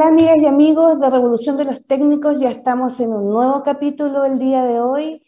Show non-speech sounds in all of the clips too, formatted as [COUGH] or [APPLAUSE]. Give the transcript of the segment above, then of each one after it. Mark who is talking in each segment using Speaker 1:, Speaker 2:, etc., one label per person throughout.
Speaker 1: Hola amigas y amigos de Revolución de los Técnicos, ya estamos en un nuevo capítulo el día de hoy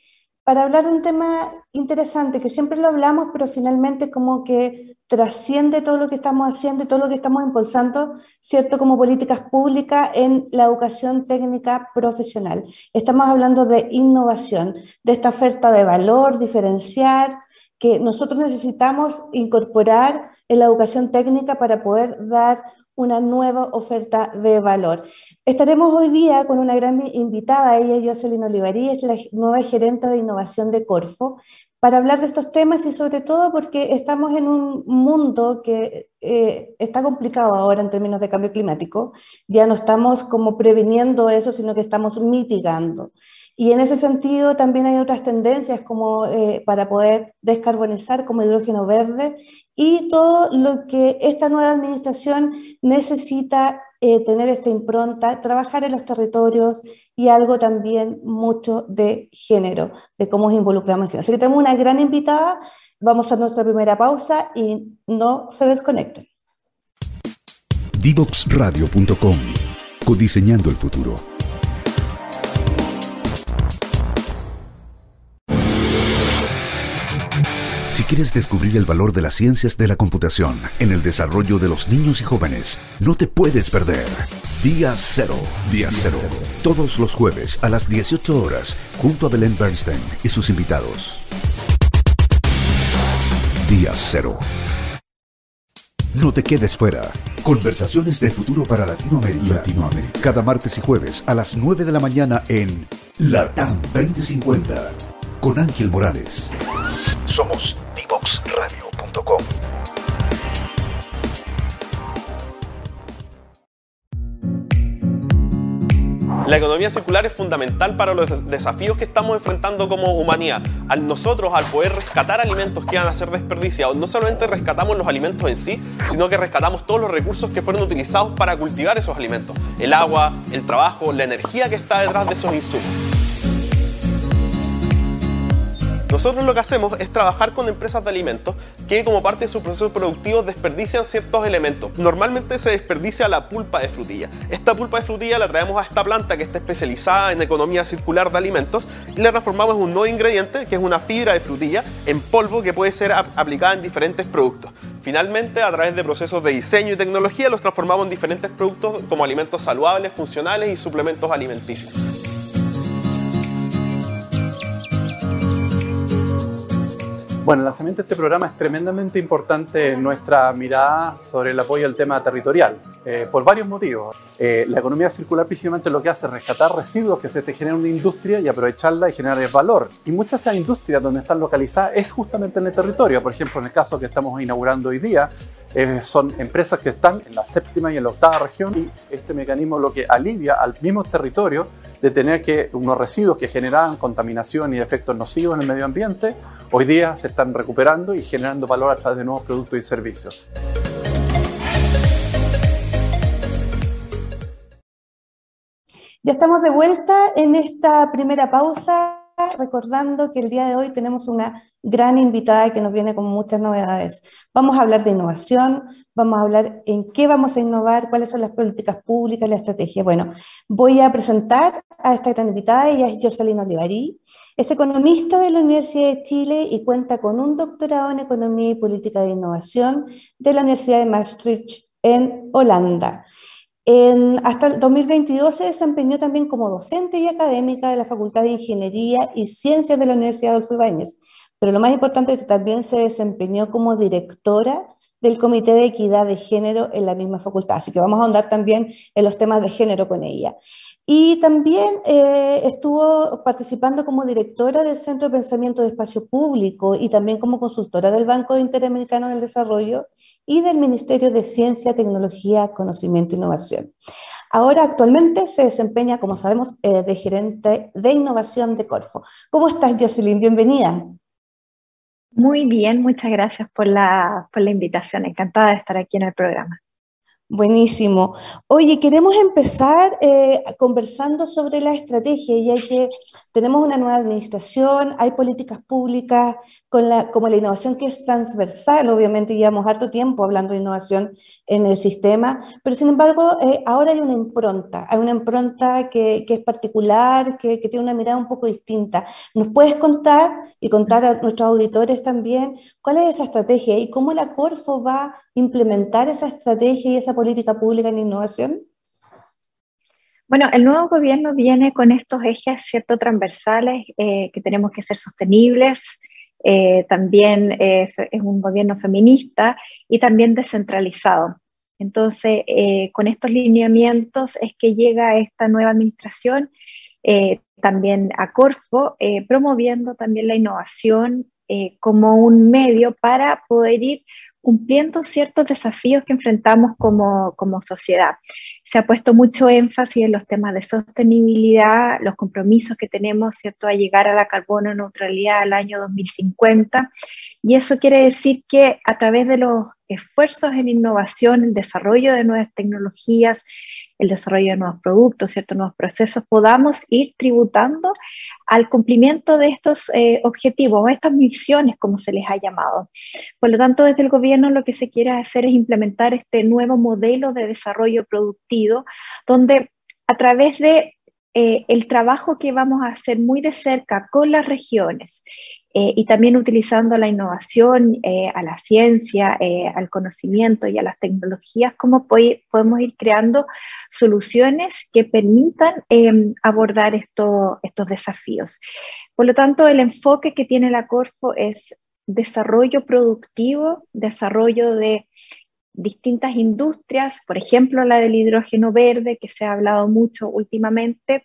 Speaker 1: para hablar de un tema interesante que siempre lo hablamos, pero finalmente como que trasciende todo lo que estamos haciendo y todo lo que estamos impulsando, ¿cierto? Como políticas públicas en la educación técnica profesional. Estamos hablando de innovación, de esta oferta de valor, diferenciar, que nosotros necesitamos incorporar en la educación técnica para poder dar una nueva oferta de valor. Estaremos hoy día con una gran invitada, ella es Jocelyn Olivarí, es la nueva gerente de innovación de Corfo, para hablar de estos temas y sobre todo porque estamos en un mundo que eh, está complicado ahora en términos de cambio climático. Ya no estamos como previniendo eso, sino que estamos mitigando. Y en ese sentido también hay otras tendencias como eh, para poder descarbonizar como hidrógeno verde y todo lo que esta nueva administración necesita eh, tener esta impronta, trabajar en los territorios y algo también mucho de género, de cómo nos involucramos en género. Así que tenemos una gran invitada, vamos a nuestra primera pausa y no se desconecten.
Speaker 2: Divoxradio.com Codiseñando el futuro. Si quieres descubrir el valor de las ciencias de la computación en el desarrollo de los niños y jóvenes, no te puedes perder. Día Cero. Día Cero. Todos los jueves a las 18 horas, junto a Belén Bernstein y sus invitados. Día Cero. No te quedes fuera. Conversaciones de futuro para Latinoamérica. Latinoamérica. Cada martes y jueves a las 9 de la mañana en LATAM 2050 con Ángel Morales. Somos divoxradio.com.
Speaker 3: La economía circular es fundamental para los desafíos que estamos enfrentando como humanidad. Al nosotros, al poder rescatar alimentos que van a ser desperdiciados, no solamente rescatamos los alimentos en sí, sino que rescatamos todos los recursos que fueron utilizados para cultivar esos alimentos. El agua, el trabajo, la energía que está detrás de esos insumos. Nosotros lo que hacemos es trabajar con empresas de alimentos que como parte de su proceso productivo desperdician ciertos elementos. Normalmente se desperdicia la pulpa de frutilla. Esta pulpa de frutilla la traemos a esta planta que está especializada en economía circular de alimentos y la transformamos en un nuevo ingrediente que es una fibra de frutilla en polvo que puede ser aplicada en diferentes productos. Finalmente, a través de procesos de diseño y tecnología, los transformamos en diferentes productos como alimentos saludables, funcionales y suplementos alimenticios.
Speaker 4: Bueno, el lanzamiento de este programa es tremendamente importante en nuestra mirada sobre el apoyo al tema territorial, eh, por varios motivos. Eh, la economía circular precisamente lo que hace es rescatar residuos que se te generan en una industria y aprovecharla y generar valor. Y muchas de estas industrias donde están localizadas es justamente en el territorio. Por ejemplo, en el caso que estamos inaugurando hoy día, eh, son empresas que están en la séptima y en la octava región y este mecanismo lo que alivia al mismo territorio de tener que unos residuos que generaban contaminación y efectos nocivos en el medio ambiente, hoy día se están recuperando y generando valor a través de nuevos productos y servicios.
Speaker 1: Ya estamos de vuelta en esta primera pausa, recordando que el día de hoy tenemos una gran invitada que nos viene con muchas novedades. Vamos a hablar de innovación, vamos a hablar en qué vamos a innovar, cuáles son las políticas públicas, la estrategia. Bueno, voy a presentar a esta gran invitada, ella es Jocelyn Olivarí, es economista de la Universidad de Chile y cuenta con un doctorado en Economía y Política de Innovación de la Universidad de Maastricht en Holanda. En, hasta el 2022 se desempeñó también como docente y académica de la Facultad de Ingeniería y Ciencias de la Universidad Adolfo Ibáñez, pero lo más importante es que también se desempeñó como directora del Comité de Equidad de Género en la misma facultad. Así que vamos a andar también en los temas de género con ella. Y también eh, estuvo participando como directora del Centro de Pensamiento de Espacio Público y también como consultora del Banco Interamericano del Desarrollo y del Ministerio de Ciencia, Tecnología, Conocimiento e Innovación. Ahora actualmente se desempeña, como sabemos, eh, de gerente de innovación de Corfo. ¿Cómo estás, Jocelyn? Bienvenida.
Speaker 5: Muy bien, muchas gracias por la, por la invitación. Encantada de estar aquí en el programa.
Speaker 1: Buenísimo. Oye, queremos empezar eh, conversando sobre la estrategia, ya que tenemos una nueva administración, hay políticas públicas con la, como la innovación que es transversal, obviamente llevamos harto tiempo hablando de innovación en el sistema, pero sin embargo eh, ahora hay una impronta, hay una impronta que, que es particular, que, que, tiene una mirada un poco distinta. ¿Nos puedes contar y contar a nuestros auditores también cuál es esa estrategia y cómo la Corfo va implementar esa estrategia y esa política pública en innovación?
Speaker 5: Bueno, el nuevo gobierno viene con estos ejes cierto transversales eh, que tenemos que ser sostenibles. Eh, también eh, es un gobierno feminista y también descentralizado. Entonces, con estos lineamientos es que llega esta nueva administración, también a Corfo, promoviendo también la innovación como un medio para poder ir cumpliendo ciertos desafíos que enfrentamos como, como, sociedad. Se ha puesto mucho énfasis en los temas de sostenibilidad, los compromisos que tenemos, ¿cierto?, a llegar a la carbono neutralidad al año 2050. Y eso quiere decir que a través de los esfuerzos en innovación, el desarrollo de nuevas tecnologías, el desarrollo de nuevos productos, ciertos nuevos procesos, podamos ir tributando al cumplimiento de estos eh, objetivos, estas misiones, como se les ha llamado. Por lo tanto, desde el gobierno lo que se quiere hacer es implementar este nuevo modelo de desarrollo productivo, donde a través de eh, el trabajo que vamos a hacer muy de cerca con las regiones eh, y también utilizando la innovación, eh, a la ciencia, al conocimiento y a las tecnologías, cómo podemos ir creando soluciones que permitan em, abordar estos desafíos. Por lo tanto, el enfoque que tiene la Corfo es desarrollo productivo, desarrollo de distintas industrias, por ejemplo la del hidrógeno verde, que se ha hablado mucho últimamente,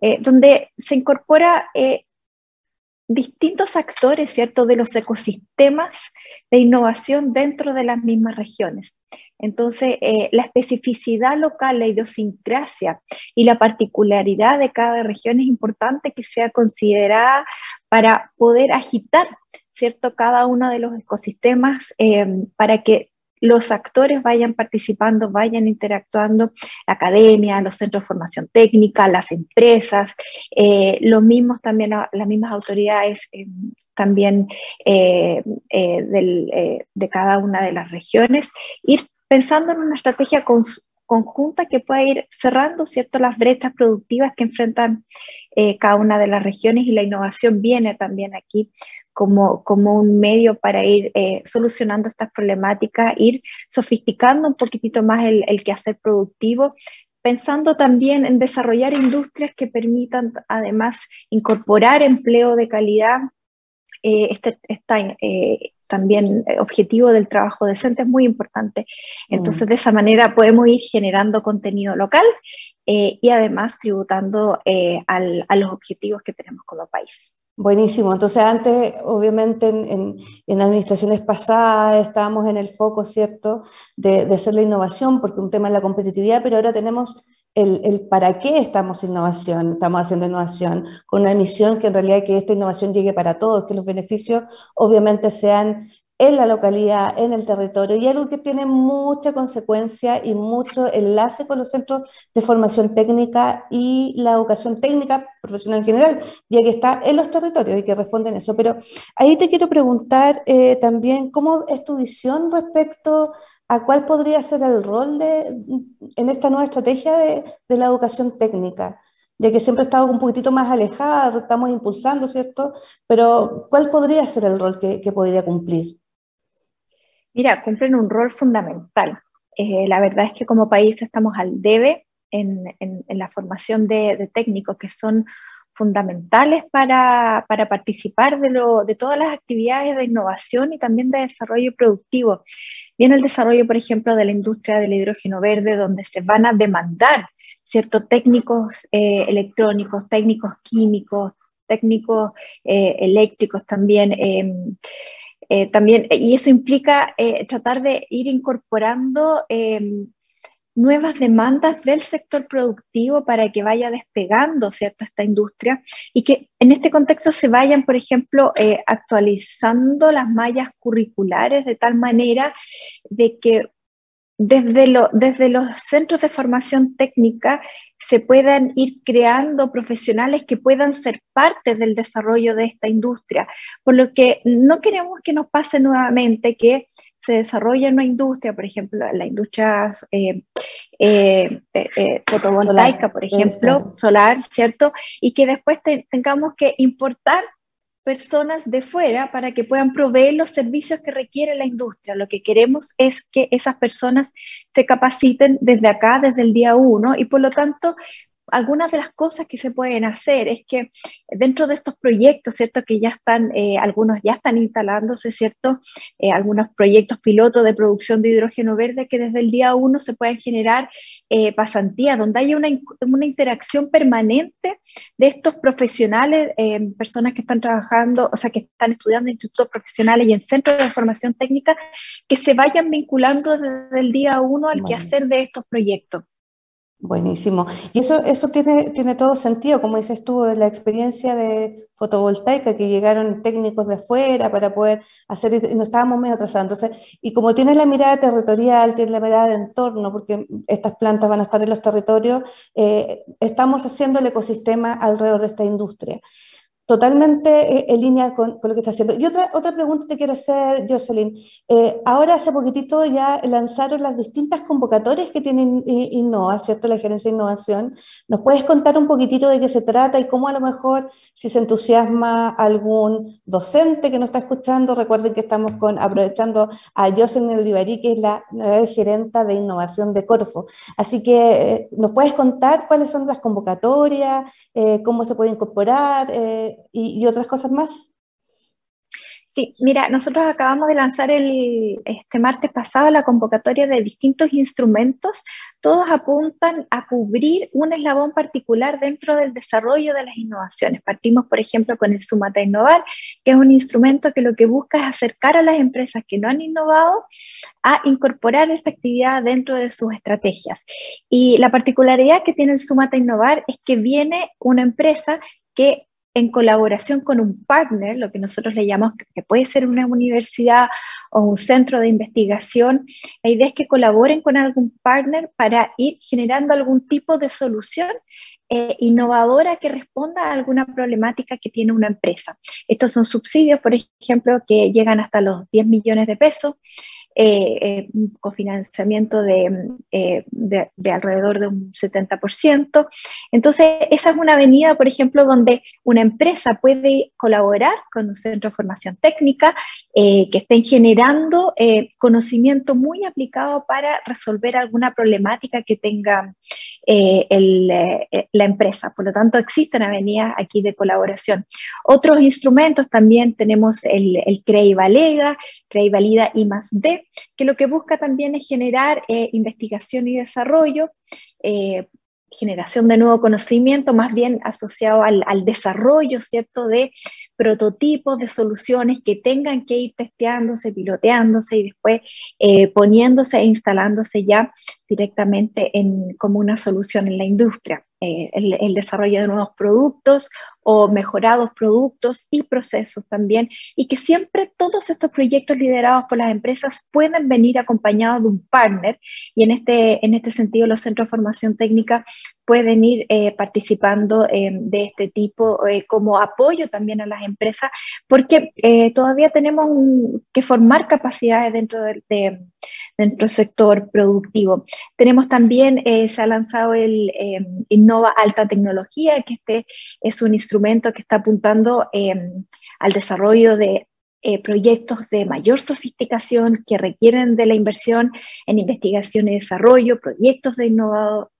Speaker 5: eh, donde se incorpora eh, distintos actores, ¿cierto?, de los ecosistemas de innovación dentro de las mismas regiones. Entonces, eh, la especificidad local, la idiosincrasia y la particularidad de cada región es importante que sea considerada para poder agitar, ¿cierto?, cada uno de los ecosistemas para que los actores vayan participando, vayan interactuando, la academia, los centros de formación técnica, las empresas, eh, los mismos también, las mismas autoridades eh, también eh, de cada una de las regiones, ir pensando en una estrategia conjunta que pueda ir cerrando ¿cierto? las brechas productivas que enfrentan cada una de las regiones y la innovación viene también aquí como, como un medio para ir eh, solucionando estas problemáticas, ir sofisticando un poquitito más el, el quehacer productivo, pensando también en desarrollar industrias que permitan además incorporar empleo de calidad. Eh, este está eh, también objetivo del trabajo decente es muy importante. Entonces, mm. de esa manera podemos ir generando contenido local y además tributando al, a los objetivos que tenemos como país.
Speaker 1: Buenísimo. Entonces, antes, obviamente, en, en, administraciones pasadas estábamos en el foco, ¿cierto?, de, de, hacer la innovación, porque un tema es la competitividad, pero ahora tenemos el, el, para qué estamos innovación, estamos haciendo innovación, con una misión que en realidad que esta innovación llegue para todos, que los beneficios obviamente sean en la localidad, en el territorio, y algo que tiene mucha consecuencia y mucho enlace con los centros de formación técnica y la educación técnica profesional en general, ya que está en los territorios y que responden eso. Pero ahí te quiero preguntar eh, también cómo es tu visión respecto a cuál podría ser el rol de, en esta nueva estrategia de, la educación técnica ya que siempre estado un poquitito más alejada, estamos impulsando, ¿cierto? Pero ¿cuál podría ser el rol que podría cumplir?
Speaker 5: Mira, cumplen un rol fundamental. Eh, la verdad es que como país estamos al debe en, la formación de, técnicos que son fundamentales para, participar de, todas las actividades de innovación y también de desarrollo productivo. Viene el desarrollo, por ejemplo, de la industria del hidrógeno verde, donde se van a demandar ciertos técnicos eh, electrónicos, técnicos químicos, técnicos eh, eléctricos también. Eh, también, y eso implica eh, tratar de ir incorporando em, nuevas demandas del sector productivo para que vaya despegando ¿cierto? esta industria y que en este contexto se vayan, por ejemplo, eh, actualizando las mallas curriculares de tal manera de que desde, lo, desde los centros de formación técnica se puedan ir creando profesionales que puedan ser parte del desarrollo de esta industria. Por lo que no queremos que nos pase nuevamente que se desarrolle una industria, por ejemplo, la industria eh, eh, eh, fotovoltaica, por ejemplo, solar, ¿cierto? Y que después tengamos que importar personas de fuera para que puedan proveer los servicios que requiere la industria. Lo que queremos es que esas personas se capaciten desde acá, desde el día uno, y por lo tanto algunas de las cosas que se pueden hacer es que dentro de estos proyectos, ¿cierto? Que ya están, eh, algunos ya están instalándose, ¿cierto? Eh, algunos proyectos pilotos de producción de hidrógeno verde que desde el día uno se pueden generar eh, pasantías, donde haya una, una, interacción permanente de estos profesionales, personas que están trabajando, o sea, que están estudiando en institutos profesionales y en centros de formación técnica, que se vayan vinculando desde el día uno al quehacer de estos proyectos.
Speaker 1: Buenísimo. Y eso, eso tiene, tiene todo sentido, como dices tú, la experiencia de fotovoltaica, que llegaron técnicos de afuera para poder hacer, y nos estábamos medio atrasados. Entonces, y como tienes la mirada territorial, tienes la mirada de entorno, porque estas plantas van a estar en los territorios, eh, estamos haciendo el ecosistema alrededor de esta industria totalmente eh, en línea con, lo que está haciendo. Y otra, otra pregunta te quiero hacer, Jocelyn. Eh, ahora hace poquitito ya lanzaron las distintas convocatorias que tienen Innova, ¿cierto? La Gerencia de Innovación. ¿Nos puedes contar un poquitito de qué se trata y cómo a lo mejor si se entusiasma algún docente que nos está escuchando? Recuerden que estamos aprovechando a Jocelyn Olivarí, que es la nueva gerenta de innovación de Corfo. Así que, eh, ¿nos puedes contar cuáles son las convocatorias, cómo se puede incorporar? Y, otras cosas más?
Speaker 5: Sí, mira, nosotros acabamos de lanzar el, este martes pasado la convocatoria de distintos instrumentos. Todos apuntan a cubrir un eslabón particular dentro del desarrollo de las innovaciones. Partimos, por ejemplo, con el Sumata Innovar, que es un instrumento que lo que busca es acercar a las empresas que no han innovado a incorporar esta actividad dentro de sus estrategias. Y la particularidad que tiene el Sumata Innovar es que viene una empresa que en colaboración con un partner, lo que nosotros le llamamos que puede ser una universidad o un centro de investigación, la idea es que colaboren con algún partner para ir generando algún tipo de solución eh, innovadora que responda a alguna problemática que tiene una empresa. Estos son subsidios, por ejemplo, que llegan hasta los 10 millones de pesos eh, eh, cofinanciamiento eh, de, de, alrededor de un 70%. Entonces, esa es una avenida, por ejemplo, donde una empresa puede colaborar con un centro de formación técnica que estén generando conocimiento muy aplicado para resolver alguna problemática que tenga la empresa. Por lo tanto, existen avenidas aquí de colaboración. Otros instrumentos también tenemos el, el CREI Valega, CREI Valida I más que lo que busca también es generar eh, investigación y desarrollo, eh, generación de nuevo conocimiento, más bien asociado al, desarrollo, ¿cierto?, de prototipos de soluciones que tengan que ir testeándose, piloteándose y después eh, poniéndose e instalándose ya directamente en, como una solución en la industria. Eh, el, desarrollo de nuevos productos o mejorados productos y procesos también, y que siempre todos estos proyectos liderados por las empresas pueden venir acompañados de un partner, y en este, en este sentido los centros de formación técnica pueden ir eh, participando de este tipo como apoyo también a las empresas, porque eh, todavía tenemos que formar capacidades dentro del dentro sector productivo. Tenemos también, eh, se ha lanzado el eh, Innova Alta Tecnología, que este es un instrumento que está apuntando al desarrollo de eh, proyectos de mayor sofisticación que requieren de la inversión en investigación y desarrollo, proyectos de,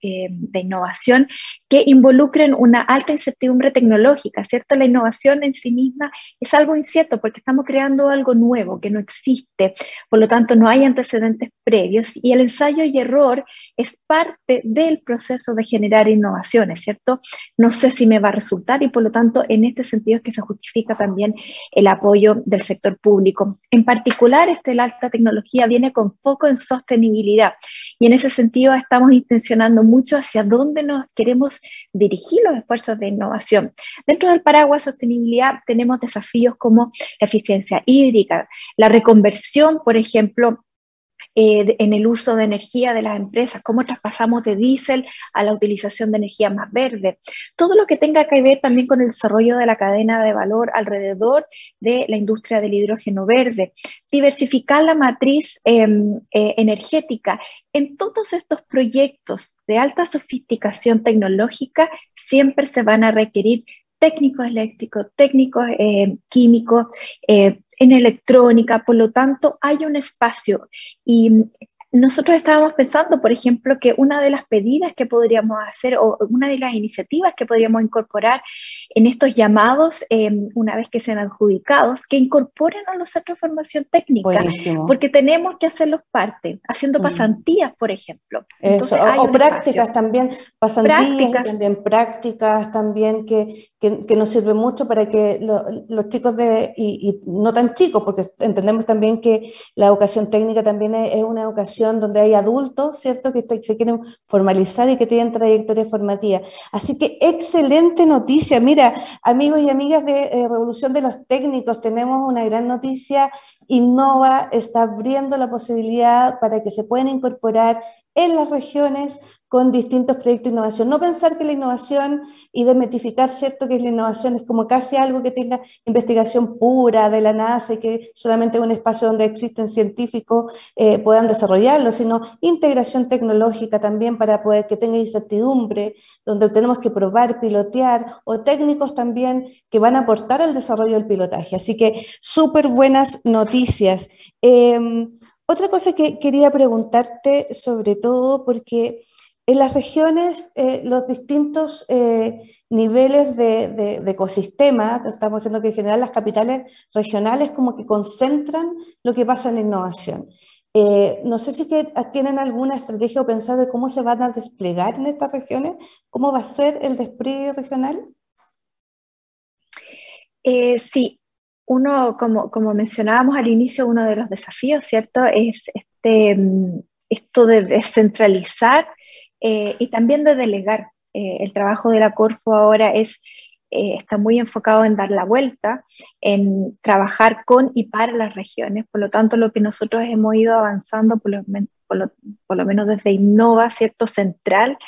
Speaker 5: eh, de innovación que involucren una alta incertidumbre tecnológica, ¿cierto? La innovación en sí misma es algo incierto porque estamos creando algo nuevo que no existe, por lo tanto no hay antecedentes previos y el ensayo y error es parte del proceso de generar innovaciones, ¿cierto? No sé si me va a resultar y por lo tanto en este sentido es que se justifica también el apoyo del sector sector público. En particular, este, la alta tecnología viene con foco en sostenibilidad y en ese sentido estamos intencionando mucho hacia dónde nos queremos dirigir los esfuerzos de innovación. Dentro del paraguas sostenibilidad tenemos desafíos como la eficiencia hídrica, la reconversión, por ejemplo, eh, en el uso de energía de las empresas, cómo traspasamos de diésel a la utilización de energía más verde. Todo lo que tenga que ver también con el desarrollo de la cadena de valor alrededor de la industria del hidrógeno verde. Diversificar la matriz em, eh, energética. En todos estos proyectos de alta sofisticación tecnológica siempre se van a requerir técnicos eléctricos, técnicos eh, químicos, eh, en electrónica, por lo tanto hay un espacio y nosotros estábamos pensando, por ejemplo, que una de las pedidas que podríamos hacer o una de las iniciativas que podríamos incorporar en estos llamados, em, una vez que sean adjudicados, que incorporen a los centros de formación técnica, porque tenemos que hacerlos parte, haciendo mm. pasantías, por ejemplo.
Speaker 1: o, prácticas también, pasantías, también prácticas también que, que, nos sirve mucho para que los chicos de, y, no tan chicos, porque entendemos también que la educación técnica también es una educación donde hay adultos, ¿cierto?, que se quieren formalizar y que tienen trayectoria formativa. Así que excelente noticia. Mira, amigos y amigas de eh, Revolución de los Técnicos, tenemos una gran noticia. Innova está abriendo la posibilidad para que se puedan incorporar en las regiones con distintos proyectos de innovación. No pensar que la innovación y demetificar, ¿cierto?, que la innovación es como casi algo que tenga investigación pura de la NASA y que solamente un espacio donde existen científicos eh, puedan desarrollarlo, sino integración tecnológica también para poder que tenga incertidumbre, donde tenemos que probar, pilotear, o técnicos también que van a aportar al desarrollo del pilotaje. Así que súper buenas noticias. Em, otra cosa que quería preguntarte, sobre todo porque en las regiones, eh, los distintos eh, niveles de, ecosistema, estamos diciendo que en general las capitales regionales como que concentran lo que pasa en innovación. Eh, no sé si que tienen alguna estrategia o pensado de cómo se van a desplegar en estas regiones, cómo va a ser el despliegue regional.
Speaker 5: sí, uno, como, como mencionábamos al inicio, uno de los desafíos, ¿cierto? Es este, mm, esto de descentralizar eh, y también de delegar. Eh, el trabajo de la Corfo ahora es, eh, está muy enfocado en dar la vuelta, en trabajar con y para las regiones. Por lo tanto, lo que nosotros hemos ido avanzando, por lo, por lo, menos desde Innova, ¿cierto? Central,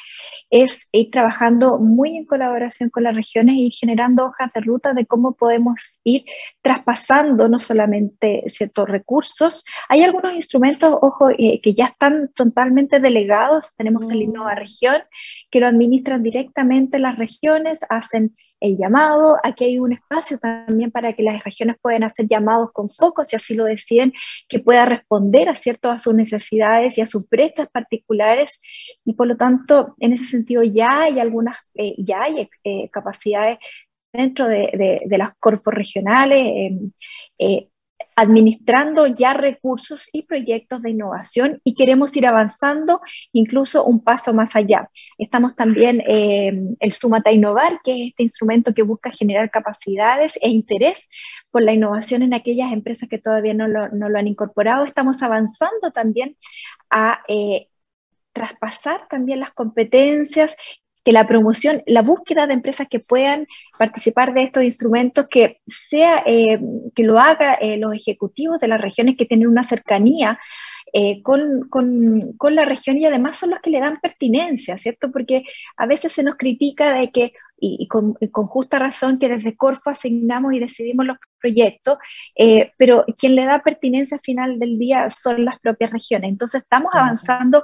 Speaker 5: es ir trabajando muy en colaboración con las regiones y generando hojas de ruta de cómo podemos ir traspasando no solamente ciertos recursos, hay algunos instrumentos, ojo, eh, que ya están totalmente delegados, tenemos el Innova mm. Región, que lo administran directamente las regiones, hacen llamado. Aquí hay un espacio también para que las regiones puedan hacer llamados con foco, si así lo deciden, que pueda responder a cierto a sus necesidades y a sus brechas particulares. Y por lo tanto, en ese sentido ya hay algunas, eh, ya hay eh, capacidades dentro de, de, las corfos regionales. Eh, administrando ya recursos y proyectos de innovación y queremos ir avanzando incluso un paso más allá. Estamos también en el Sumata Innovar, que es este instrumento que busca generar capacidades e interés por la innovación en aquellas empresas que todavía no lo, no lo han incorporado. Estamos avanzando también a... Eh, traspasar también las competencias que la promoción, la búsqueda de empresas que puedan participar de estos instrumentos, que sea, eh, que lo haga eh, los ejecutivos de las regiones que tienen una cercanía eh, con, con, con, la región y además son los que le dan pertinencia, ¿cierto? Porque a veces se nos critica de que, y, con, con, justa razón, que desde Corfo asignamos y decidimos los proyectos, eh, pero quien le da pertinencia al final del día son las propias regiones. Entonces estamos avanzando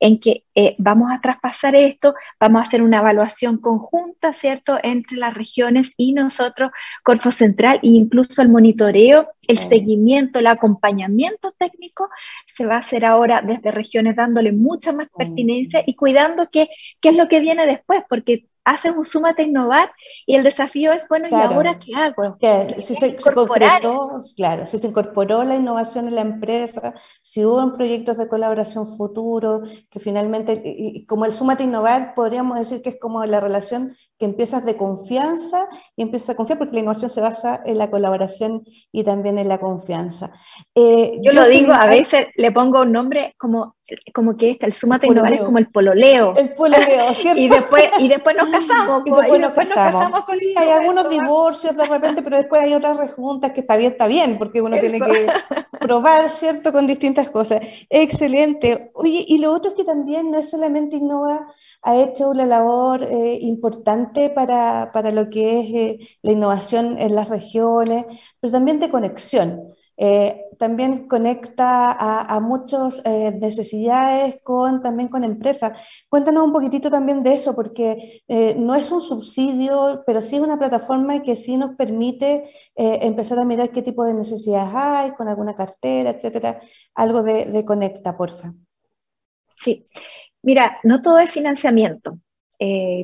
Speaker 5: en que eh, vamos a traspasar esto, vamos a hacer una evaluación conjunta, ¿cierto?, entre las regiones y nosotros, Corfo Central, e incluso el monitoreo, el seguimiento, el acompañamiento técnico se va a hacer ahora desde regiones dándole mucha más pertinencia y cuidando qué es lo que viene después, porque haces un Súmate a Innovar y el desafío es, bueno, ¿y ahora qué hago?
Speaker 1: si se, concretó, claro, si se incorporó la innovación en la empresa, si hubo proyectos de colaboración futuro, que finalmente, como el Súmate a Innovar, podríamos decir que es como la relación que empiezas de confianza y empiezas a confiar porque la innovación se basa en la colaboración y también en la confianza.
Speaker 5: Eh, yo, lo digo, a veces le pongo un nombre como como que este, el sumate innovar es como el pololeo.
Speaker 1: El pololeo, [LAUGHS] ¿cierto?
Speaker 5: y, después, y después nos [LAUGHS] casamos.
Speaker 1: y después, nos, casamos. con hay algunos divorcios de repente, pero después hay otras rejuntas que está bien, está bien, porque uno tiene que [LAUGHS] probar, ¿cierto? Con distintas cosas. Excelente. Oye, y lo otro es que también no es solamente Innova, ha hecho una labor eh, importante para, para, lo que es eh, la innovación en las regiones, pero también de conexión. Eh, también conecta a, muchas eh, necesidades con, también con empresas. Cuéntanos un poquitito también de eso, porque eh, no es un subsidio, pero sí es una plataforma que sí nos permite empezar a mirar qué tipo de necesidades hay, con alguna cartera, etcétera. Algo de, de Conecta, porfa.
Speaker 5: Sí, mira, no todo es financiamiento.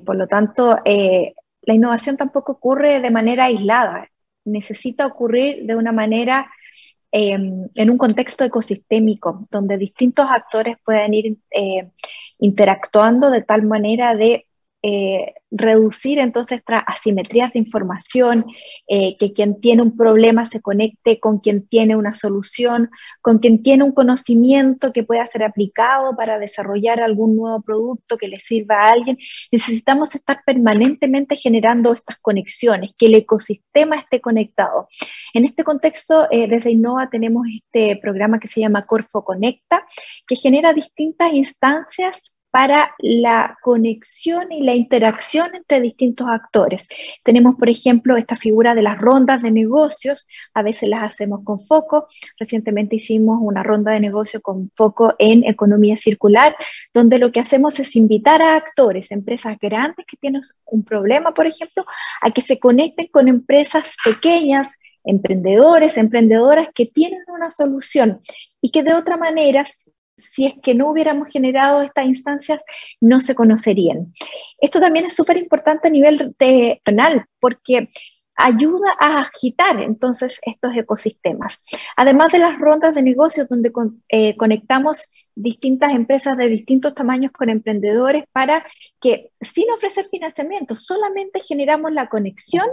Speaker 5: por lo tanto, la innovación tampoco ocurre de manera aislada. Necesita ocurrir de una manera Em, en un contexto ecosistémico donde distintos actores puedan ir eh, interactuando de tal manera de eh, reducir entonces estas asimetrías de información, eh, que quien tiene un problema se conecte con quien tiene una solución, con quien tiene un conocimiento que pueda ser aplicado para desarrollar algún nuevo producto que le sirva a alguien. Necesitamos estar permanentemente generando estas conexiones, que el ecosistema esté conectado. En este contexto, eh, desde Innova tenemos este programa que se llama Corfo Conecta, que genera distintas instancias para la conexión y la interacción entre distintos actores. Tenemos, por ejemplo, esta figura de las rondas de negocios, a veces las hacemos con foco. Recientemente hicimos una ronda de negocio con foco en economía circular, donde lo que hacemos es invitar a actores, empresas grandes que tienen un problema, por ejemplo, a que se conecten con empresas pequeñas, emprendedores, emprendedoras que tienen una solución y que de otra manera si es que no hubiéramos generado estas instancias, no se conocerían. Esto también es súper importante a nivel penal, porque ayuda a agitar entonces estos ecosistemas. Además de las rondas de negocios donde eh, conectamos distintas empresas de distintos tamaños con emprendedores para que sin ofrecer financiamiento, solamente generamos la conexión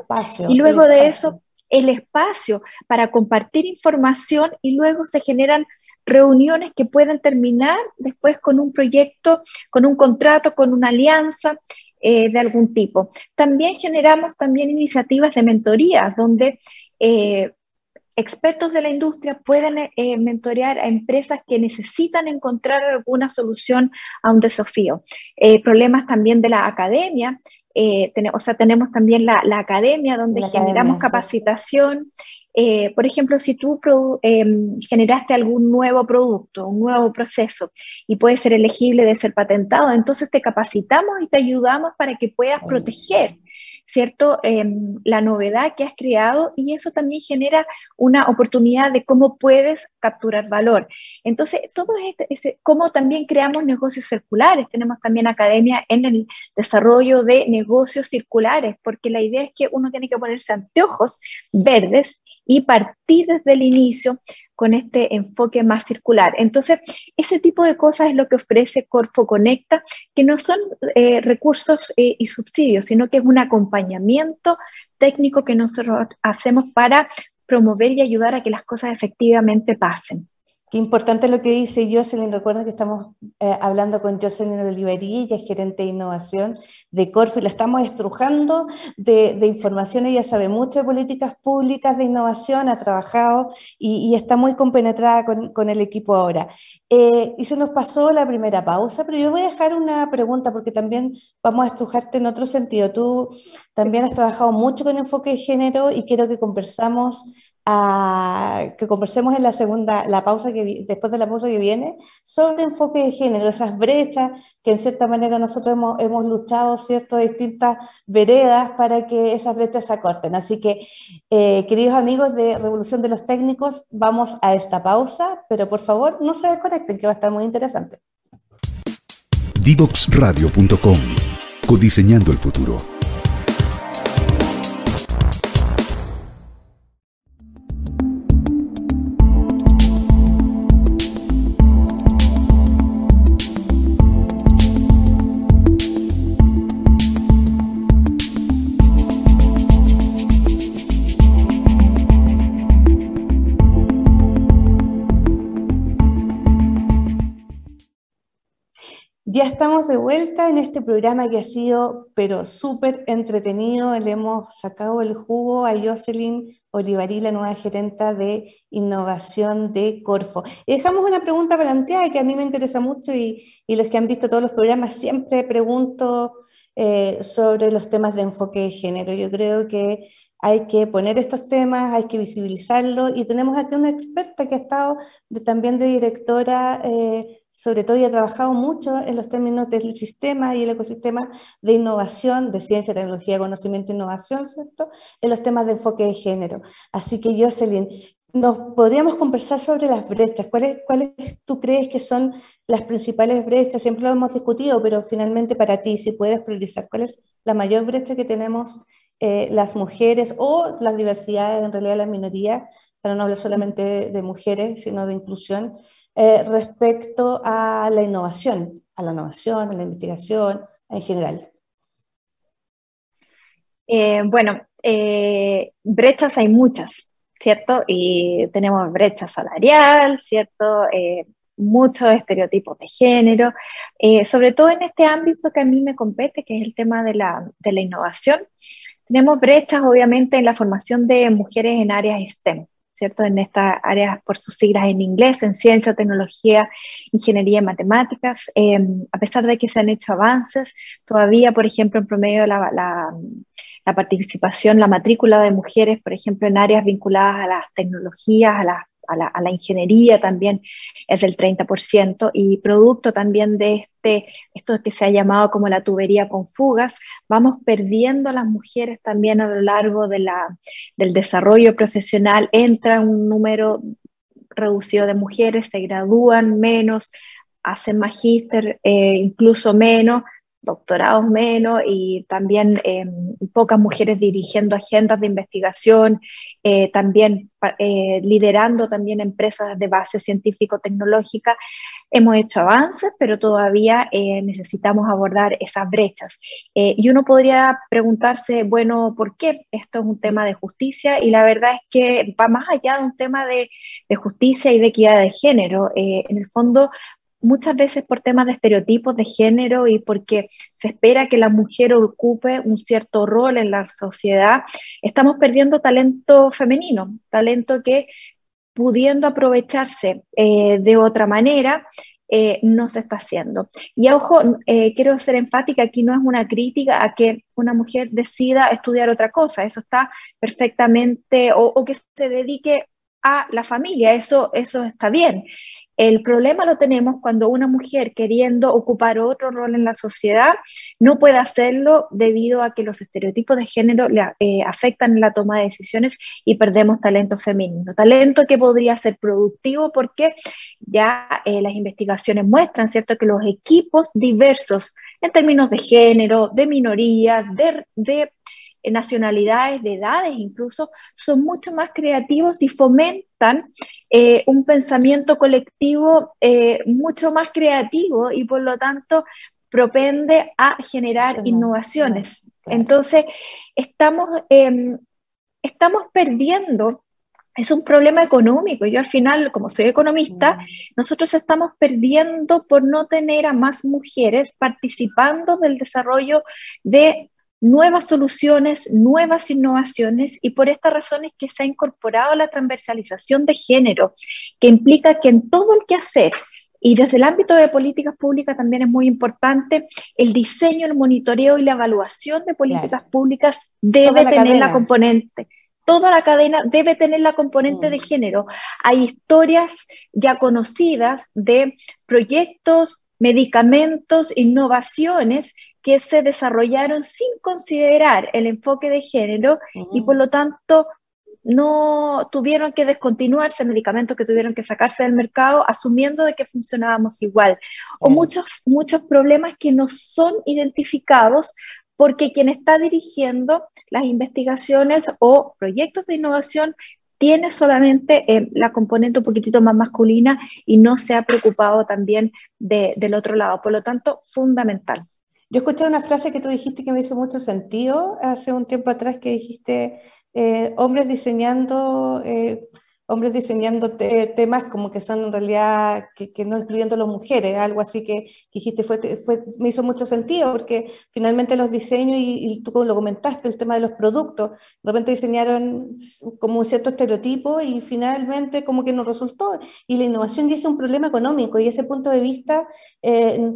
Speaker 5: y luego de eso el espacio para compartir información y luego se generan reuniones que pueden terminar después con un proyecto, con un contrato, con una alianza eh, de algún tipo. También generamos también iniciativas de mentorías donde eh, expertos de la industria pueden eh, mentorear a empresas que necesitan encontrar alguna solución a un desafío. problemas también de la academia, o sea, tenemos también la, academia donde generamos capacitación. Eh, por ejemplo, si tú em, generaste algún nuevo producto, un nuevo proceso y puede ser elegible de ser patentado, entonces te capacitamos y te ayudamos para que puedas proteger ¿cierto? Em, la novedad que has creado y eso también genera una oportunidad de cómo puedes capturar valor. Entonces, todo es cómo también creamos negocios circulares. Tenemos también academia en el desarrollo de negocios circulares, porque la idea es que uno tiene que ponerse anteojos verdes y partir desde el inicio con este enfoque más circular. Entonces, ese tipo de cosas es lo que ofrece Corfo Conecta, que no son eh, recursos eh, y subsidios, sino que es un acompañamiento técnico que nosotros hacemos para promover y ayudar a que las cosas efectivamente pasen.
Speaker 1: Qué importante lo que dice Jocelyn. Recuerda que estamos eh, hablando con Jocelyn Olivería, ella es gerente de innovación de Corfo y la estamos estrujando de, de, información. Ella sabe mucho de políticas públicas de innovación, ha trabajado y, está muy compenetrada con, con el equipo ahora. Eh, y se nos pasó la primera pausa, pero yo voy a dejar una pregunta porque también vamos a estrujarte en otro sentido. Tú también has trabajado mucho con enfoque de género y quiero que conversamos que conversemos en la segunda, la pausa que después de la pausa que viene, sobre enfoque de género, esas brechas que en cierta manera nosotros hemos, hemos luchado, ¿cierto?, distintas veredas para que esas brechas se acorten. Así que, eh, queridos amigos de Revolución de los Técnicos, vamos a esta pausa, pero por favor no se desconecten, que va a estar muy interesante.
Speaker 2: Divoxradio.com Codiseñando el futuro.
Speaker 1: Ya estamos de vuelta en este programa que ha sido, pero súper entretenido. Le hemos sacado el jugo a Jocelyn Olivarí, la nueva gerenta de innovación de Corfo. Y dejamos una pregunta planteada que a mí me interesa mucho y, los que han visto todos los programas siempre pregunto eh, sobre los temas de enfoque de género. Yo creo que hay que poner estos temas, hay que visibilizarlos y tenemos aquí una experta que ha estado también de directora. Eh, sobre todo y ha trabajado mucho en los términos del sistema y el ecosistema de innovación, de ciencia, tecnología, conocimiento e innovación, ¿cierto? En los temas de enfoque de género. Así que Jocelyn, nos podríamos conversar sobre las brechas. ¿Cuáles, ¿Cuáles tú crees que son las principales brechas? Siempre lo hemos discutido, pero finalmente para ti, si puedes priorizar, ¿cuál es la mayor brecha que tenemos eh, las mujeres o las diversidades, en realidad las minorías, para no hablar solamente de mujeres, sino de inclusión, eh, respecto a la innovación, a la innovación, a la investigación en general?
Speaker 5: Eh, bueno, eh, brechas hay muchas, ¿cierto? Y tenemos brecha salarial, ¿cierto? muchos estereotipos de género, sobre todo en este ámbito que a mí me compete, que es el tema de la, de la innovación. Tenemos brechas, obviamente, en la formación de mujeres en áreas STEM. ¿Cierto? En estas áreas, por sus siglas en inglés, en ciencia, tecnología, ingeniería y matemáticas. Em, a pesar de que se han hecho avances, todavía, por ejemplo, en promedio la, la, la participación, la matrícula de mujeres, por ejemplo, en áreas vinculadas a las tecnologías, a las a la, ingeniería también es del 30% y producto también de este, esto que se ha llamado como la tubería con fugas, vamos perdiendo a las mujeres también a lo largo de la, del desarrollo profesional, entra un número reducido de mujeres, se gradúan menos, hacen magíster eh, incluso menos, doctorados menos y también em, pocas mujeres dirigiendo agendas de investigación, eh, también eh, liderando también empresas de base científico-tecnológica. Hemos hecho avances, pero todavía eh, necesitamos abordar esas brechas. y uno podría preguntarse, bueno, ¿por qué esto es un tema de justicia? Y la verdad es que va más allá de un tema de, de justicia y de equidad de género. en el fondo, muchas veces por temas de estereotipos de género y porque se espera que la mujer ocupe un cierto rol en la sociedad, estamos perdiendo talento femenino, talento que pudiendo aprovecharse eh, de otra manera, eh, no se está haciendo. Y ojo, eh, quiero ser enfática, aquí no es una crítica a que una mujer decida estudiar otra cosa, eso está perfectamente, o, o que se dedique la familia, eso, eso está bien. El problema lo tenemos cuando una mujer queriendo ocupar otro rol en la sociedad no puede hacerlo debido a que los estereotipos de género le eh, afectan en la toma de decisiones y perdemos talento femenino. Talento que podría ser productivo porque ya eh, las investigaciones muestran, ¿cierto?, que los equipos diversos en términos de género, de minorías, de nacionalidades, de edades incluso, son mucho más creativos y fomentan eh, un pensamiento colectivo eh, mucho más creativo y por lo tanto propende a generar innovaciones. Entonces, estamos, em, estamos perdiendo es un problema económico. Yo al final, como soy economista, nosotros estamos perdiendo por no tener a más mujeres participando del desarrollo de nuevas soluciones, nuevas innovaciones y por esta razón es que se ha incorporado la transversalización de género, que implica que en todo el que hacer y desde el ámbito de políticas públicas también es muy importante el diseño, el monitoreo y la evaluación de políticas públicas debe tener la componente toda la cadena debe tener la componente de mm. género. Hay historias ya conocidas de proyectos, medicamentos, innovaciones que se desarrollaron sin considerar el enfoque de género y por lo tanto no tuvieron que descontinuarse medicamentos que tuvieron que sacarse del mercado asumiendo de que funcionábamos igual o muchos muchos problemas que no son identificados porque quien está dirigiendo las investigaciones o proyectos de innovación tiene solamente eh, la componente un poquitito más masculina y no se ha preocupado también del otro lado. Por lo tanto, fundamental.
Speaker 1: Yo escuché una frase que tú dijiste que me hizo mucho sentido hace un tiempo atrás que dijiste, eh, hombres diseñando, eh, hombres diseñando temas como que son en realidad, que, no incluyendo las mujeres, algo así que, dijiste, fue, fue, me hizo mucho sentido, porque finalmente los diseños, y, tú como lo comentaste, el tema de los productos, de repente diseñaron como un cierto estereotipo y finalmente como que no resultó, y la innovación ya es un problema económico, y ese punto de vista... Eh,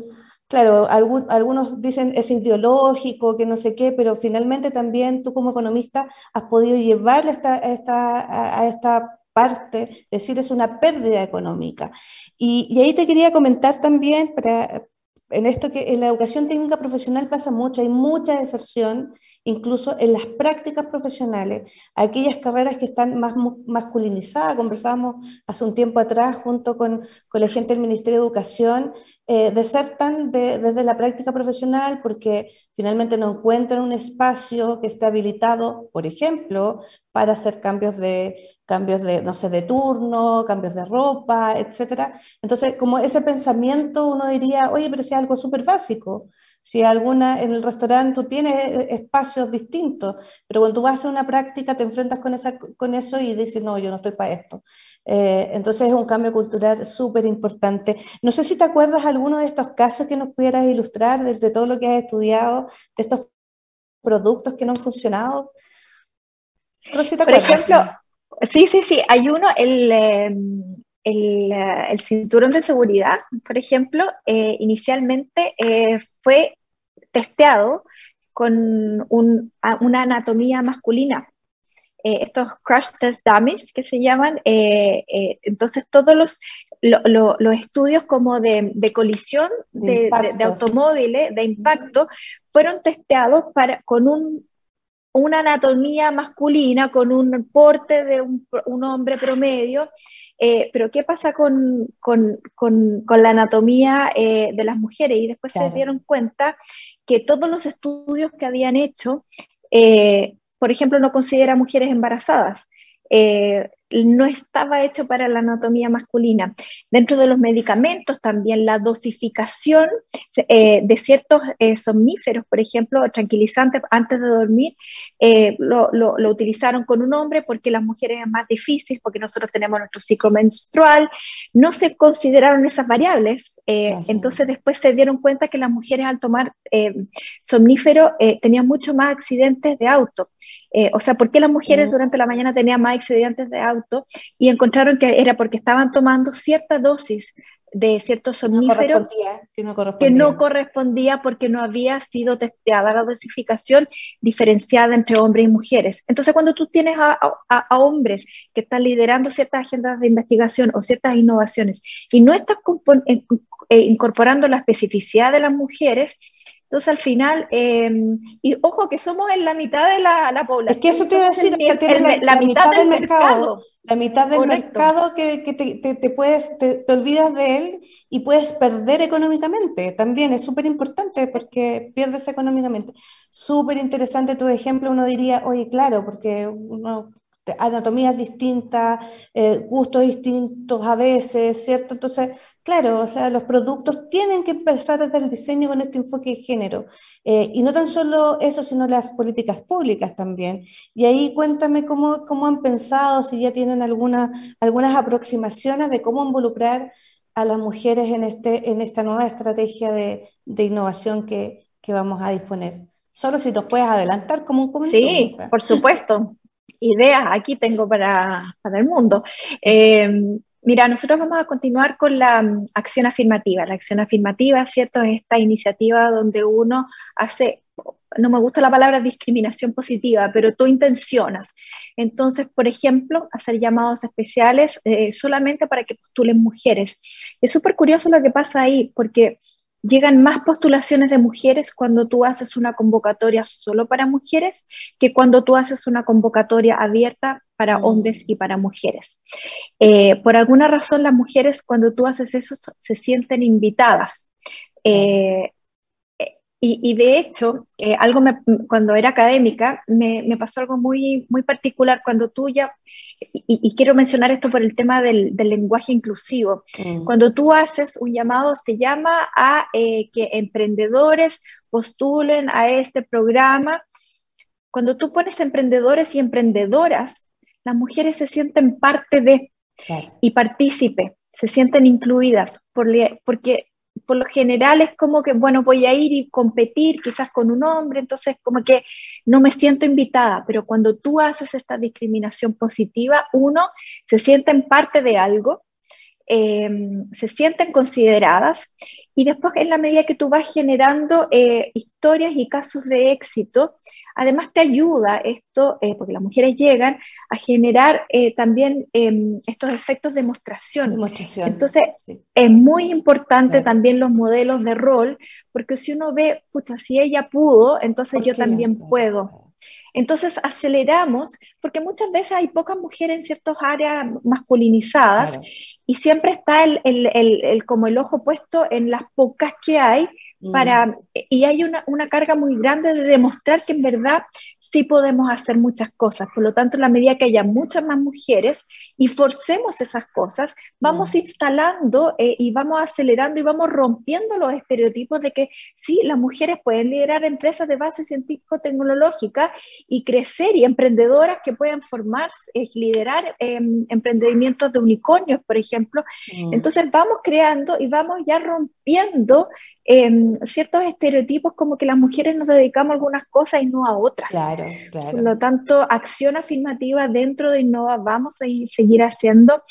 Speaker 1: claro, algunos dicen es ideológico, que no sé qué, pero finalmente también tú como economista has podido llevar esta, esta, a esta parte, decir, es una pérdida económica. Y, y ahí te quería comentar también, para, en esto que en la educación técnica profesional pasa mucho, hay mucha deserción, incluso en las prácticas profesionales, aquellas carreras que están más masculinizadas, conversábamos hace un tiempo atrás junto con, con la gente del Ministerio de Educación, eh, desertan desde la práctica profesional porque finalmente no encuentran un espacio que esté habilitado, por ejemplo, para hacer cambios de, cambios de, no sé, de turno, cambios de ropa, etc. Entonces, como ese pensamiento, uno diría, oye, pero si es algo súper básico, si alguna, en el restaurante tú tienes eh, espacios distintos, pero cuando tú vas a una práctica te enfrentas con, esa, con eso y dices, no, yo no estoy para esto. Eh, entonces es un cambio cultural súper importante. No sé si te acuerdas alguno de estos casos que nos pudieras ilustrar de, todo lo que has estudiado, de estos productos que no han funcionado.
Speaker 5: Por ejemplo, sí, sí, sí, hay uno, el... Em, el, el, cinturón de seguridad, por ejemplo, eh, inicialmente eh, fue testeado con una anatomía masculina. Eh, estos crash test dummies que se llaman, entonces todos los, los estudios como de, de colisión de, de, automóviles, de impacto, fueron testeados para, con un una anatomía masculina con un porte de un, hombre promedio, eh, pero ¿qué pasa con, la anatomía eh, de las mujeres? Y después se dieron cuenta que todos los estudios que habían hecho, eh, por ejemplo, no considera mujeres embarazadas no estaba hecho para la anatomía masculina. Dentro de los medicamentos también la dosificación eh, de ciertos eh, somníferos, por ejemplo, tranquilizantes antes de dormir, eh, lo, utilizaron con un hombre porque las mujeres es más difícil, porque nosotros tenemos nuestro ciclo menstrual, no se consideraron esas variables, entonces después se dieron cuenta que las mujeres al tomar somnífero tenían mucho más accidentes de auto. o sea, ¿por qué las mujeres durante la mañana tenían más accidentes de auto? Y encontraron que era porque estaban tomando cierta dosis de ciertos somníferos que, no correspondía. porque no había sido testeada la dosificación diferenciada entre hombres y mujeres. Entonces, cuando tú tienes a, hombres que están liderando ciertas agendas de investigación o ciertas innovaciones y no estás eh, incorporando la especificidad de las mujeres, entonces, al final, em, y ojo que somos en la mitad de la, la población.
Speaker 1: Es que eso te iba a decir, que la, mitad, del mercado, La mitad del mercado que, que te, te, puedes, te, olvidas de él y puedes perder económicamente. También es súper importante porque pierdes económicamente. Súper interesante tu ejemplo. Uno diría, oye, claro, porque uno anatomías distintas, eh, gustos distintos a veces, ¿cierto? Entonces, claro, o sea, los productos tienen que empezar desde el diseño con este enfoque de género. Eh, y no tan solo eso, sino las políticas públicas también. Y ahí cuéntame cómo, cómo han pensado, si ya tienen alguna, algunas aproximaciones de cómo involucrar a las mujeres en, este, en esta nueva estrategia de, de innovación que, que, vamos a disponer. Solo si nos puedes adelantar como un
Speaker 5: comienzo. Sí, por supuesto ideas aquí tengo para, para el mundo. Eh, mira, nosotros vamos a continuar con la mm, acción afirmativa. La acción afirmativa, ¿cierto? Es esta iniciativa donde uno hace, no me gusta la palabra discriminación positiva, pero tú intencionas. Entonces, por ejemplo, hacer llamados especiales eh, solamente para que postulen mujeres. Es súper curioso lo que pasa ahí, porque llegan más postulaciones de mujeres cuando tú haces una convocatoria solo para mujeres que cuando tú haces una convocatoria abierta para hombres y para mujeres. Eh, por alguna razón las mujeres cuando tú haces eso se sienten invitadas. Eh, y, de hecho, eh, algo cuando era académica, me, pasó algo muy, muy particular cuando tú ya, y, quiero mencionar esto por el tema del, lenguaje inclusivo, mm. cuando tú haces un llamado, se llama a eh, que emprendedores postulen a este programa. Cuando tú pones emprendedores y emprendedoras, las mujeres se sienten parte de y partícipe, se sienten incluidas, porque por lo general es como que, bueno, voy a ir y competir quizás con un hombre, entonces como que no me siento invitada, pero cuando tú haces esta discriminación positiva, uno, se sienten parte de algo, em, se sienten consideradas y después en la medida que tú vas generando eh, historias y casos de éxito, Además te ayuda esto, eh, porque las mujeres llegan a generar eh, también em, estos efectos de demostración. Entonces es muy importante también los modelos de rol, porque si uno ve, pucha, si ella pudo, entonces yo también puedo. Entonces aceleramos, porque muchas veces hay pocas mujeres en ciertas áreas masculinizadas y siempre está el, el, el, como el ojo puesto en las pocas que hay para, mm. y hay una, una, carga muy grande de demostrar que en verdad sí podemos hacer muchas cosas. Por lo tanto, en la medida que haya muchas más mujeres y forcemos esas cosas, vamos mm. instalando eh, y vamos acelerando y vamos rompiendo los estereotipos de que sí, las mujeres pueden liderar empresas de base científico-tecnológica y crecer y emprendedoras que pueden formarse, eh, liderar em, emprendimientos de unicornios, por ejemplo. Mm. Entonces vamos creando y vamos ya rompiendo Em, ciertos estereotipos como que las mujeres nos dedicamos a algunas cosas y no a otras.
Speaker 1: Claro, claro.
Speaker 5: Por lo tanto, acción afirmativa dentro de Innova vamos a seguir haciendo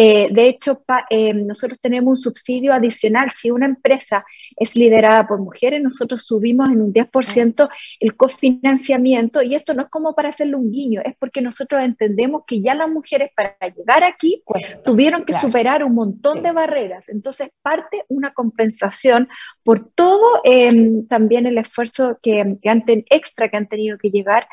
Speaker 5: eh, de hecho, eh, nosotros tenemos un subsidio adicional. Si una empresa es liderada por mujeres, nosotros subimos en un 10% el cofinanciamiento y esto no es como para hacerle un guiño, es porque nosotros entendemos que ya las mujeres para llegar aquí tuvieron que superar un montón de barreras. Entonces, parte una compensación por todo em, también el esfuerzo que, que extra que han tenido que llegar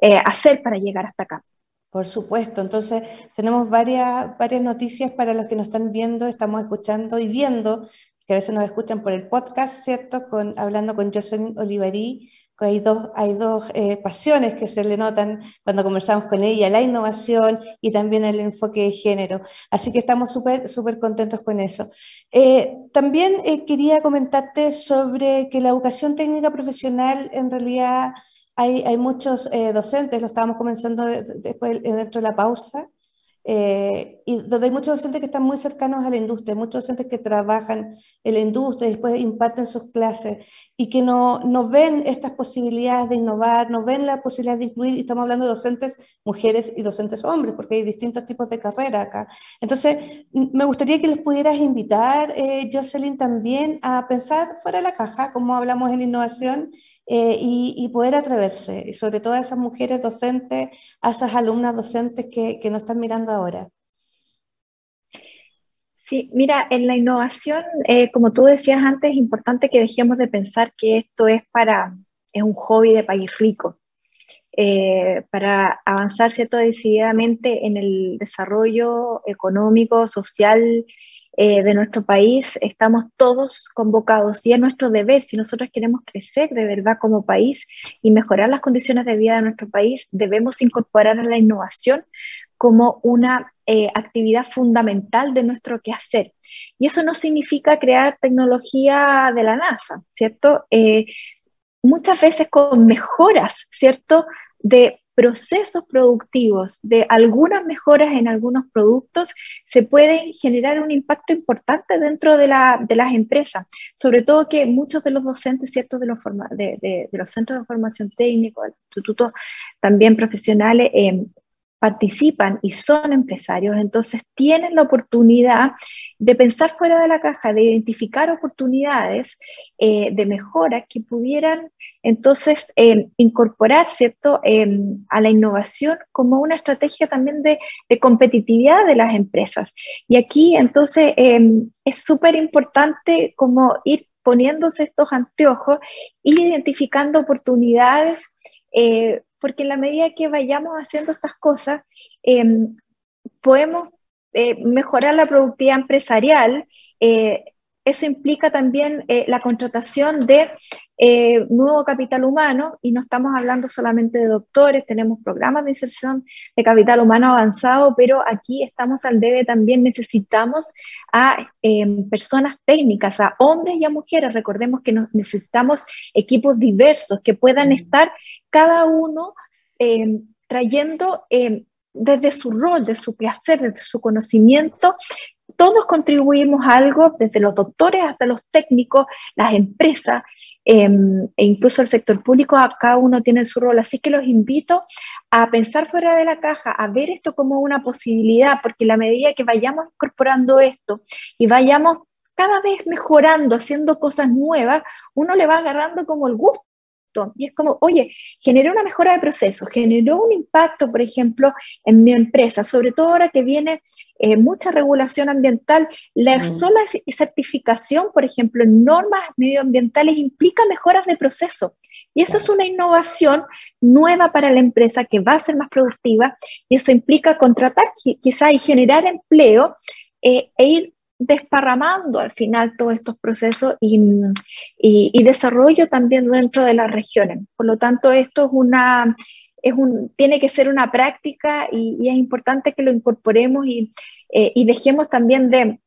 Speaker 5: eh, a hacer para llegar hasta acá.
Speaker 1: Por supuesto, entonces tenemos varias, varias noticias para los que nos están viendo, estamos escuchando y viendo, que a veces nos escuchan por el podcast, ¿cierto? Hablando con Jocelyn Oliverí, que hay dos, hay dos eh, pasiones que se le notan cuando conversamos con ella, la innovación y también el enfoque de género. Así que estamos súper, súper contentos con eso. Eh, también eh, quería comentarte sobre que la educación técnica profesional en realidad hay, hay muchos eh, docentes, lo estábamos comenzando después eh, dentro de la pausa, eh, y donde hay muchos docentes que están muy cercanos a la industria, muchos docentes que trabajan en la industria y después imparten sus clases y que no, no ven estas posibilidades de innovar, no ven la posibilidad de incluir, y estamos hablando de docentes mujeres y docentes hombres, porque hay distintos tipos de carrera acá. Entonces, me gustaría que les pudieras invitar, Jocelyn, también a pensar fuera de la caja, como hablamos en innovación, eh, y, poder atreverse, y sobre todo a esas mujeres docentes, a esas alumnas docentes que, que nos están mirando ahora.
Speaker 5: Sí, mira, en la innovación, eh, como tú decías antes, es importante que dejemos de pensar que esto es para, es un hobby de país rico. Eh, para avanzar cierto decididamente en el desarrollo económico, social eh, de nuestro país, estamos todos convocados y es nuestro deber, si nosotros queremos crecer de verdad como país y mejorar las condiciones de vida de nuestro país, debemos incorporar la innovación como una eh, actividad fundamental de nuestro quehacer. Y eso no significa crear tecnología de la NASA, ¿cierto? Eh, muchas veces con mejoras, ¿cierto? De procesos productivos, de algunas mejoras en algunos productos, se puede generar un impacto importante dentro de, las empresas. Sobre todo que muchos de los docentes, ¿cierto? De los, de, los centros de formación técnica, institutos también profesionales, eh, participan y son empresarios, entonces tienen la oportunidad de pensar fuera de la caja, de identificar oportunidades eh, de mejora que pudieran entonces eh, incorporar ¿cierto? Em, a la innovación como una estrategia también de, competitividad de las empresas. Y aquí entonces em, es súper importante como ir poniéndose estos anteojos, ir identificando oportunidades eh, porque en la medida que vayamos haciendo estas cosas, em, podemos eh, mejorar la productividad empresarial. Eh, eso implica también eh, la contratación de nuevo capital humano y no estamos hablando solamente de doctores, tenemos programas de inserción de capital humano avanzado, pero aquí estamos al debe también, necesitamos a em, personas técnicas, a hombres y a mujeres. Recordemos que necesitamos equipos diversos que puedan estar cada uno trayendo desde su rol, de su placer, desde su conocimiento, todos contribuimos algo, desde los doctores hasta los técnicos, las empresas em, e incluso el sector público, cada uno tiene su rol. Así que los invito a pensar fuera de la caja, a ver esto como una posibilidad, porque la medida que vayamos incorporando esto y vayamos cada vez mejorando, haciendo cosas nuevas, uno le va agarrando como el gusto y es como, oye, generó una mejora de proceso, generó un impacto, por ejemplo, en mi empresa, sobre todo ahora que viene eh, mucha regulación ambiental. La mm. sola certificación, por ejemplo, en normas medioambientales implica mejoras de proceso. Y eso es una innovación nueva para la empresa que va a ser más productiva y eso implica contratar quizá y generar empleo eh, e ir desparramando al final todos estos procesos y, y, desarrollo también dentro de las regiones. Por lo tanto, esto es una, es un, tiene que ser una práctica y, es importante que lo incorporemos y, eh, y, dejemos también de,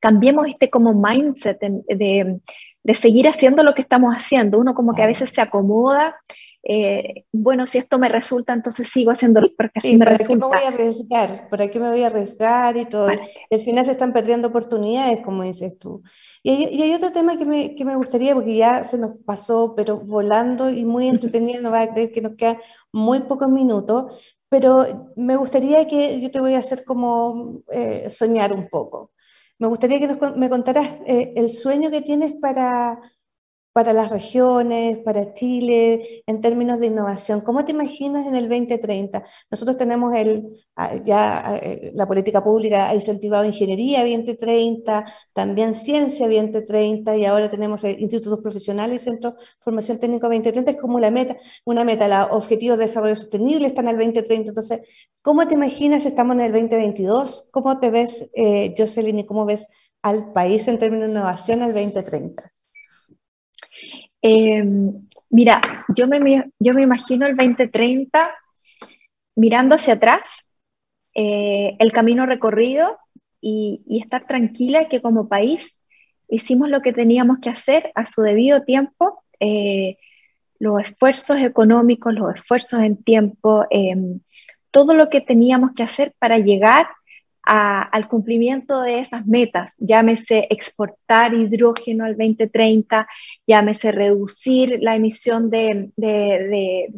Speaker 5: cambiemos este como mindset de, de, seguir haciendo lo que estamos haciendo. Uno como que a veces se acomoda eh, bueno, si esto me resulta, entonces sigo haciéndolo porque así me resulta.
Speaker 1: ¿Para qué me voy a arriesgar? ¿Para qué me voy a arriesgar y todo? Al final se están perdiendo oportunidades, como dices tú. Y hay, otro tema que me, que me, gustaría, porque ya se nos pasó, pero volando y muy entretenido, no va a creer que nos quedan muy pocos minutos, pero me gustaría que yo te voy a hacer como eh, soñar un poco. Me gustaría que nos, me contaras eh, el sueño que tienes para para las regiones, para Chile, en términos de innovación? ¿Cómo te imaginas en el 2030? Nosotros tenemos el, ah, ya eh, la política pública ha incentivado ingeniería 2030, también ciencia 2030 y ahora tenemos institutos profesionales centros de formación técnica 2030. Es como la meta, una meta, los objetivos de desarrollo sostenible están el 2030. Entonces, ¿cómo te imaginas? Estamos en el 2022. ¿Cómo te ves, eh, Jocelyn, y cómo ves al país en términos de innovación al 2030?
Speaker 5: Em, mira, yo me, yo me imagino el 2030 mirando hacia atrás, eh, el camino recorrido y, estar tranquila que como país hicimos lo que teníamos que hacer a su debido tiempo. Eh, los esfuerzos económicos, los esfuerzos en tiempo, em, todo lo que teníamos que hacer para llegar al cumplimiento de esas metas, llámese exportar hidrógeno al 2030, llámese reducir la emisión de,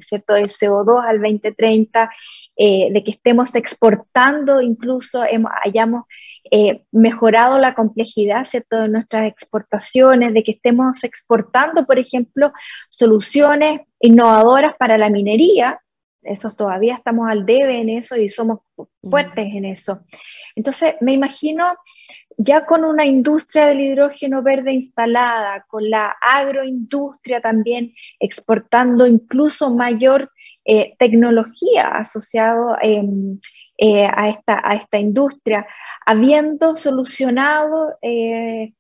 Speaker 5: ¿cierto? de CO2 al 2030, eh, de que estemos exportando, incluso hayamos eh, mejorado la complejidad ¿cierto? de nuestras exportaciones, de que estemos exportando, por ejemplo, soluciones innovadoras para la minería, eso todavía estamos al debe en eso y somos fuertes en eso. Entonces, me imagino ya con una industria del hidrógeno verde instalada, con la agroindustria también exportando incluso mayor eh, tecnología asociado em, eh, a, esta, a esta industria, habiendo solucionado eh,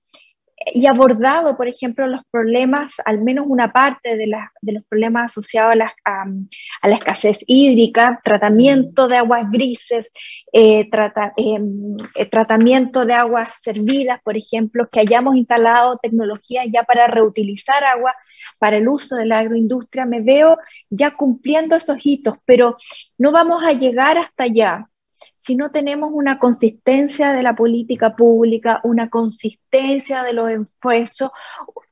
Speaker 5: y abordado, por ejemplo, los problemas, al menos una parte de, de los problemas asociados a la, a, la, escasez hídrica, tratamiento de aguas grises, eh, em, eh, tratamiento de aguas servidas, por ejemplo, que hayamos instalado tecnologías ya para reutilizar agua para el uso de la agroindustria, me veo ya cumpliendo esos hitos, pero no vamos a llegar hasta allá si no tenemos una consistencia de la política pública, una consistencia de los esfuerzos,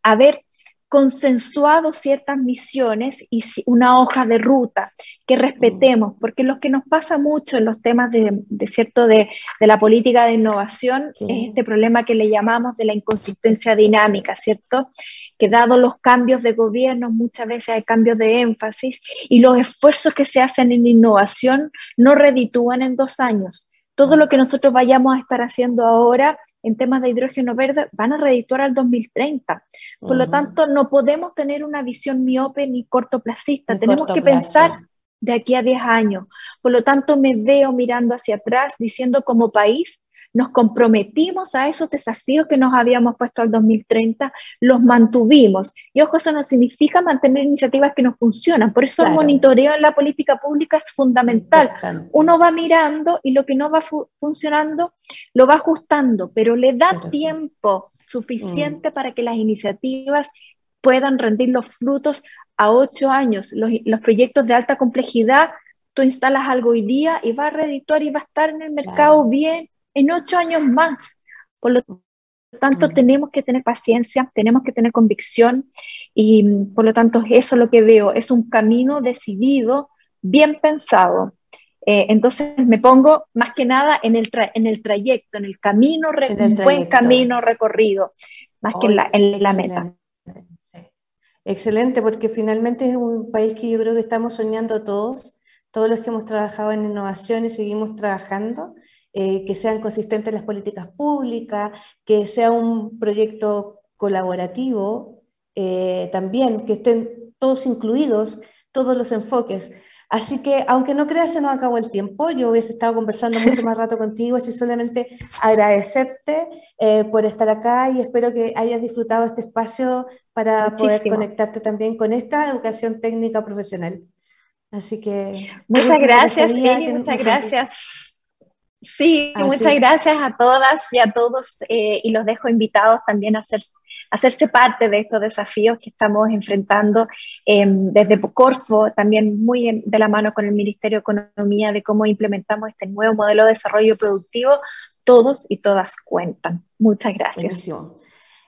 Speaker 5: haber consensuado ciertas misiones y una hoja de ruta que respetemos, porque lo que nos pasa mucho en los temas de, cierto de, la política de innovación es este problema que le llamamos de la inconsistencia dinámica, ¿cierto? que dado los cambios de gobierno, muchas veces hay cambios de énfasis y los esfuerzos que se hacen en innovación no reditúan en dos años. Todo lo que nosotros vayamos a estar haciendo ahora en temas de hidrógeno verde van a redituar al 2030. Por lo tanto, no podemos tener una visión miope ni cortoplacista. Tenemos que pensar de aquí a 10 años. Por lo tanto, me veo mirando hacia atrás diciendo como país, nos comprometimos a esos desafíos que nos habíamos puesto al 2030, los mantuvimos. Y ojo, eso no significa mantener iniciativas que no funcionan. Por eso el monitoreo en la política pública es fundamental. Uno va mirando y lo que no va funcionando lo va ajustando, pero le da tiempo suficiente mm. para que las iniciativas puedan rendir los frutos a ocho años. Los, los proyectos de alta complejidad tú instalas algo hoy día y va a redituar y va a estar en el mercado bien en ocho años más. Por lo tanto, mm. tenemos que tener paciencia, tenemos que tener convicción y por lo tanto eso es lo que veo, es un camino decidido, bien pensado. Eh, entonces me pongo más que nada en el, en el trayecto, en el camino, un buen camino recorrido, más que en la, en la meta.
Speaker 1: Excelente, porque finalmente es un país que yo creo que estamos soñando todos, todos los que hemos trabajado en innovación y seguimos trabajando, eh, que sean consistentes las políticas públicas, que sea un proyecto colaborativo eh, también, que estén todos incluidos, todos los enfoques. Así que, aunque no creas, se nos acabó el tiempo. Yo hubiese estado conversando mucho [LAUGHS] más rato contigo, así solamente agradecerte eh, por estar acá y espero que hayas disfrutado este espacio para poder conectarte también con esta educación técnica profesional. Así que...
Speaker 5: Muchas gracias, muchas gracias. Sí, muchas gracias a todas y a todos eh, y los dejo invitados también a hacer hacerse parte de estos desafíos que estamos enfrentando em, desde Corfo, también muy de la mano con el Ministerio de Economía, de cómo implementamos este nuevo modelo de desarrollo productivo. Todos y todas cuentan. Muchas gracias.
Speaker 1: Buenísimo.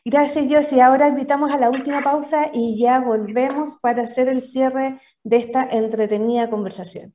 Speaker 1: Gracias, Josie. Ahora invitamos a la última pausa y ya volvemos para hacer el cierre de esta entretenida conversación.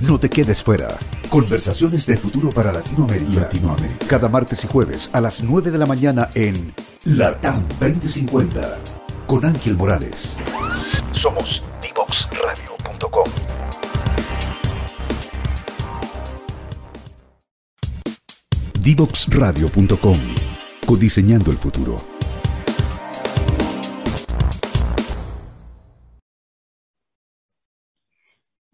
Speaker 2: No te quedes fuera. Conversaciones de futuro para Latinoamérica. Latinoamérica. Cada martes y jueves a las 9 de la mañana en LATAM 2050 con Ángel Morales. Somos divoxradio.com. Divoxradio.com. Codiseñando el futuro.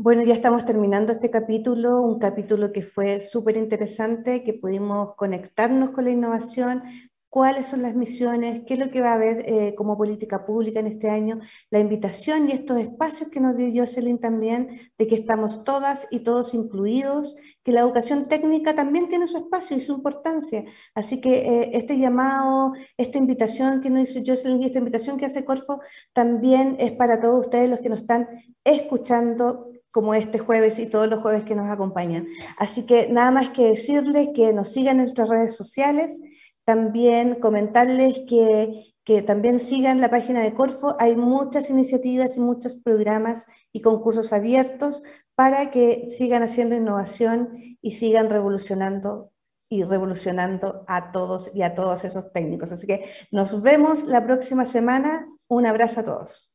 Speaker 1: Bueno, ya estamos terminando este capítulo, un capítulo que fue súper interesante, que pudimos conectarnos con la innovación, cuáles son las misiones, qué es lo que va a haber eh, como política pública en este año, la invitación y estos espacios que nos dio Jocelyn también, de que estamos todas y todos incluidos, que la educación técnica también tiene su espacio y su importancia. Así que eh, este llamado, esta invitación que nos dice Jocelyn y esta invitación que hace Corfo también es para todos ustedes los que nos están escuchando como este jueves y todos los jueves que nos acompañan. Así que nada más que decirles que nos sigan en nuestras redes sociales, también comentarles que, que también sigan la página de Corfo. Hay muchas iniciativas y muchos programas y concursos abiertos para que sigan haciendo innovación y sigan revolucionando y revolucionando a todos y a todos esos técnicos. Así que nos vemos la próxima semana. Un abrazo a todos.